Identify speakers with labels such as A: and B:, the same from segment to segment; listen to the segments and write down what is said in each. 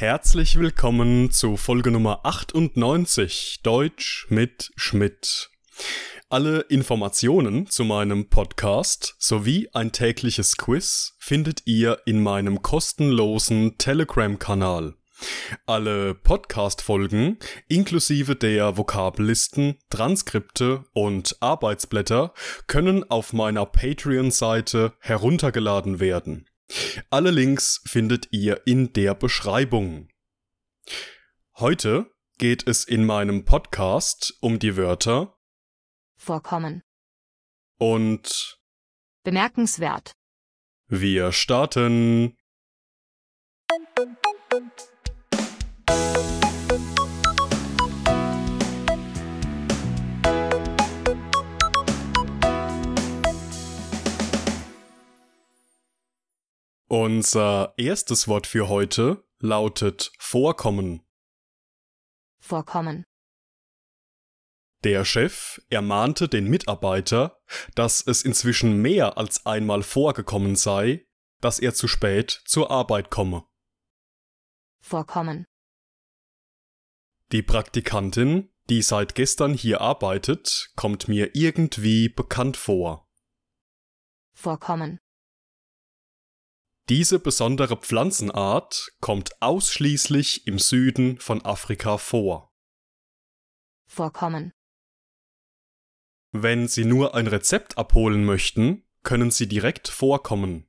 A: Herzlich willkommen zu Folge Nummer 98 Deutsch mit Schmidt. Alle Informationen zu meinem Podcast sowie ein tägliches Quiz findet ihr in meinem kostenlosen Telegram-Kanal. Alle Podcast-Folgen inklusive der Vokabellisten, Transkripte und Arbeitsblätter können auf meiner Patreon-Seite heruntergeladen werden. Alle Links findet ihr in der Beschreibung. Heute geht es in meinem Podcast um die Wörter
B: vorkommen.
A: und
B: Bemerkenswert.
A: wir starten. Unser erstes Wort für heute lautet vorkommen.
B: Vorkommen.
A: Der Chef ermahnte den Mitarbeiter, dass es inzwischen mehr als einmal vorgekommen sei, dass er zu spät zur Arbeit komme.
B: Vorkommen.
A: Die Praktikantin, die seit gestern hier arbeitet, kommt mir irgendwie bekannt vor.
B: Vorkommen.
A: Diese besondere Pflanzenart kommt ausschließlich im Süden von Afrika vor.
B: Vorkommen.
A: Wenn Sie nur ein Rezept abholen möchten, können Sie direkt vorkommen.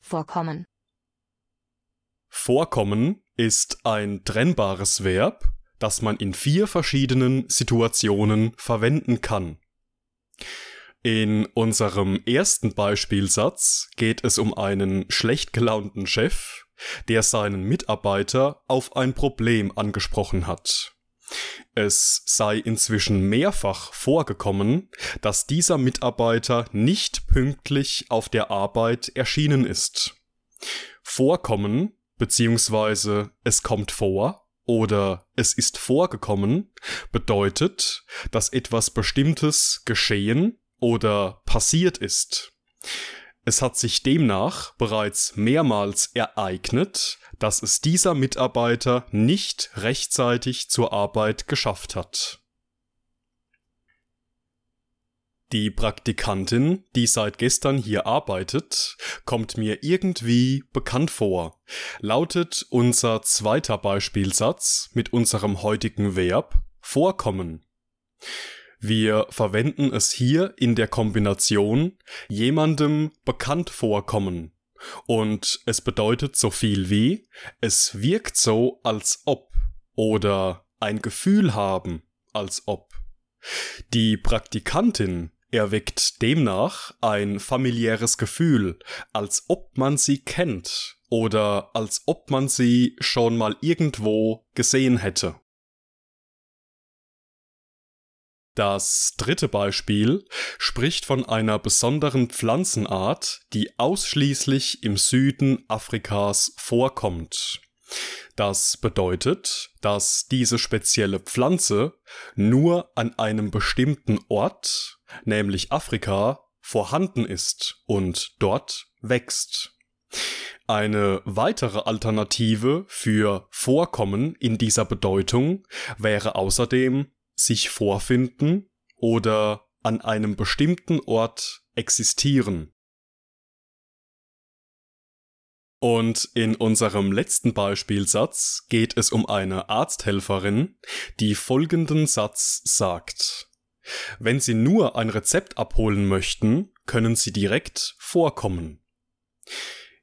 B: Vorkommen.
A: Vorkommen ist ein trennbares Verb, das man in vier verschiedenen Situationen verwenden kann. In unserem ersten Beispielsatz geht es um einen schlecht gelaunten Chef, der seinen Mitarbeiter auf ein Problem angesprochen hat. Es sei inzwischen mehrfach vorgekommen, dass dieser Mitarbeiter nicht pünktlich auf der Arbeit erschienen ist. Vorkommen beziehungsweise es kommt vor oder es ist vorgekommen bedeutet, dass etwas Bestimmtes geschehen oder passiert ist. Es hat sich demnach bereits mehrmals ereignet, dass es dieser Mitarbeiter nicht rechtzeitig zur Arbeit geschafft hat. Die Praktikantin, die seit gestern hier arbeitet, kommt mir irgendwie bekannt vor, lautet unser zweiter Beispielsatz mit unserem heutigen Verb vorkommen. Wir verwenden es hier in der Kombination jemandem bekannt vorkommen und es bedeutet so viel wie es wirkt so als ob oder ein Gefühl haben als ob. Die Praktikantin erweckt demnach ein familiäres Gefühl, als ob man sie kennt oder als ob man sie schon mal irgendwo gesehen hätte. Das dritte Beispiel spricht von einer besonderen Pflanzenart, die ausschließlich im Süden Afrikas vorkommt. Das bedeutet, dass diese spezielle Pflanze nur an einem bestimmten Ort, nämlich Afrika, vorhanden ist und dort wächst. Eine weitere Alternative für Vorkommen in dieser Bedeutung wäre außerdem sich vorfinden oder an einem bestimmten Ort existieren. Und in unserem letzten Beispielsatz geht es um eine Arzthelferin, die folgenden Satz sagt. Wenn Sie nur ein Rezept abholen möchten, können Sie direkt vorkommen.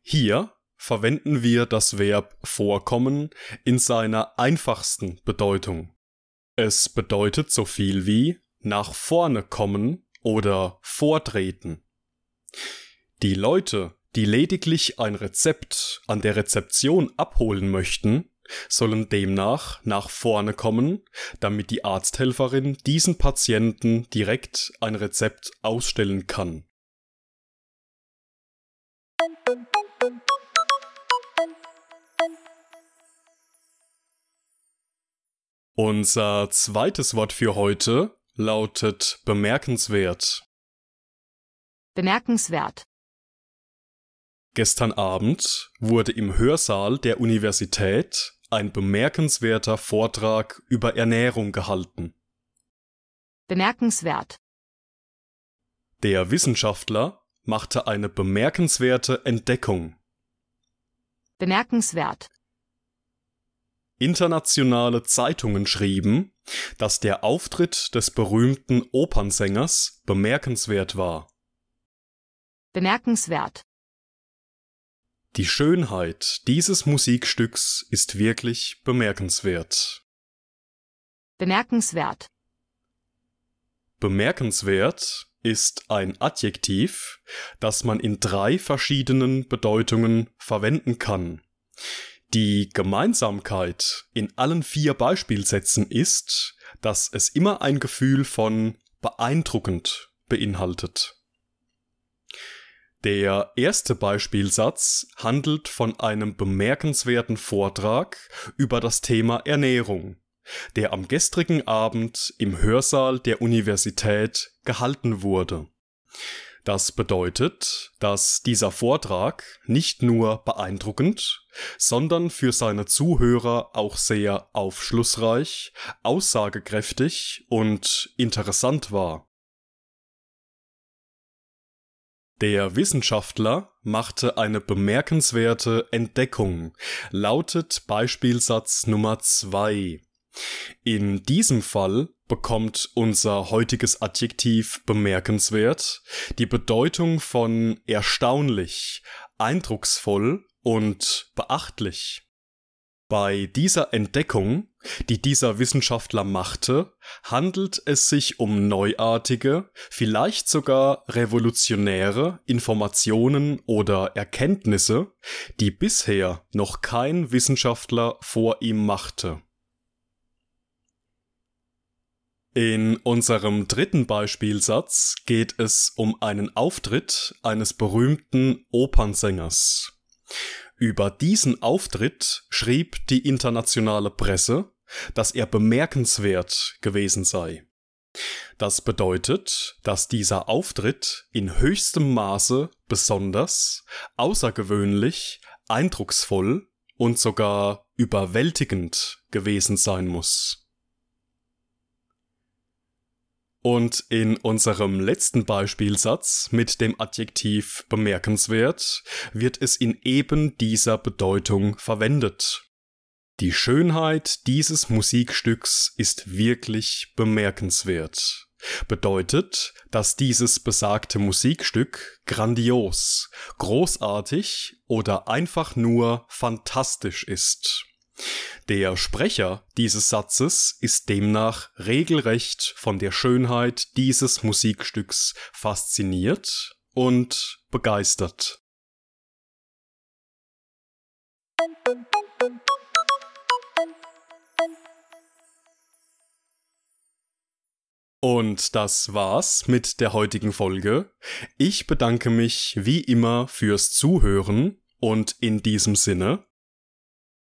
A: Hier verwenden wir das Verb vorkommen in seiner einfachsten Bedeutung. Es bedeutet so viel wie nach vorne kommen oder vortreten. Die Leute, die lediglich ein Rezept an der Rezeption abholen möchten, sollen demnach nach vorne kommen, damit die Arzthelferin diesen Patienten direkt ein Rezept ausstellen kann. Unser zweites Wort für heute lautet bemerkenswert.
B: Bemerkenswert.
A: Gestern Abend wurde im Hörsaal der Universität ein bemerkenswerter Vortrag über Ernährung gehalten.
B: Bemerkenswert.
A: Der Wissenschaftler machte eine bemerkenswerte Entdeckung.
B: Bemerkenswert.
A: Internationale Zeitungen schrieben, dass der Auftritt des berühmten Opernsängers bemerkenswert war.
B: Bemerkenswert.
A: Die Schönheit dieses Musikstücks ist wirklich bemerkenswert.
B: Bemerkenswert.
A: Bemerkenswert ist ein Adjektiv, das man in drei verschiedenen Bedeutungen verwenden kann. Die Gemeinsamkeit in allen vier Beispielsätzen ist, dass es immer ein Gefühl von beeindruckend beinhaltet. Der erste Beispielsatz handelt von einem bemerkenswerten Vortrag über das Thema Ernährung, der am gestrigen Abend im Hörsaal der Universität gehalten wurde. Das bedeutet, dass dieser Vortrag nicht nur beeindruckend, sondern für seine Zuhörer auch sehr aufschlussreich, aussagekräftig und interessant war. Der Wissenschaftler machte eine bemerkenswerte Entdeckung, lautet Beispielsatz Nummer zwei. In diesem Fall bekommt unser heutiges Adjektiv bemerkenswert die Bedeutung von erstaunlich, eindrucksvoll und beachtlich. Bei dieser Entdeckung, die dieser Wissenschaftler machte, handelt es sich um neuartige, vielleicht sogar revolutionäre Informationen oder Erkenntnisse, die bisher noch kein Wissenschaftler vor ihm machte. In unserem dritten Beispielsatz geht es um einen Auftritt eines berühmten Opernsängers. Über diesen Auftritt schrieb die internationale Presse, dass er bemerkenswert gewesen sei. Das bedeutet, dass dieser Auftritt in höchstem Maße besonders, außergewöhnlich, eindrucksvoll und sogar überwältigend gewesen sein muss. Und in unserem letzten Beispielsatz mit dem Adjektiv bemerkenswert wird es in eben dieser Bedeutung verwendet. Die Schönheit dieses Musikstücks ist wirklich bemerkenswert. Bedeutet, dass dieses besagte Musikstück grandios, großartig oder einfach nur fantastisch ist. Der Sprecher dieses Satzes ist demnach regelrecht von der Schönheit dieses Musikstücks fasziniert und begeistert. Und das war's mit der heutigen Folge. Ich bedanke mich wie immer fürs Zuhören und in diesem Sinne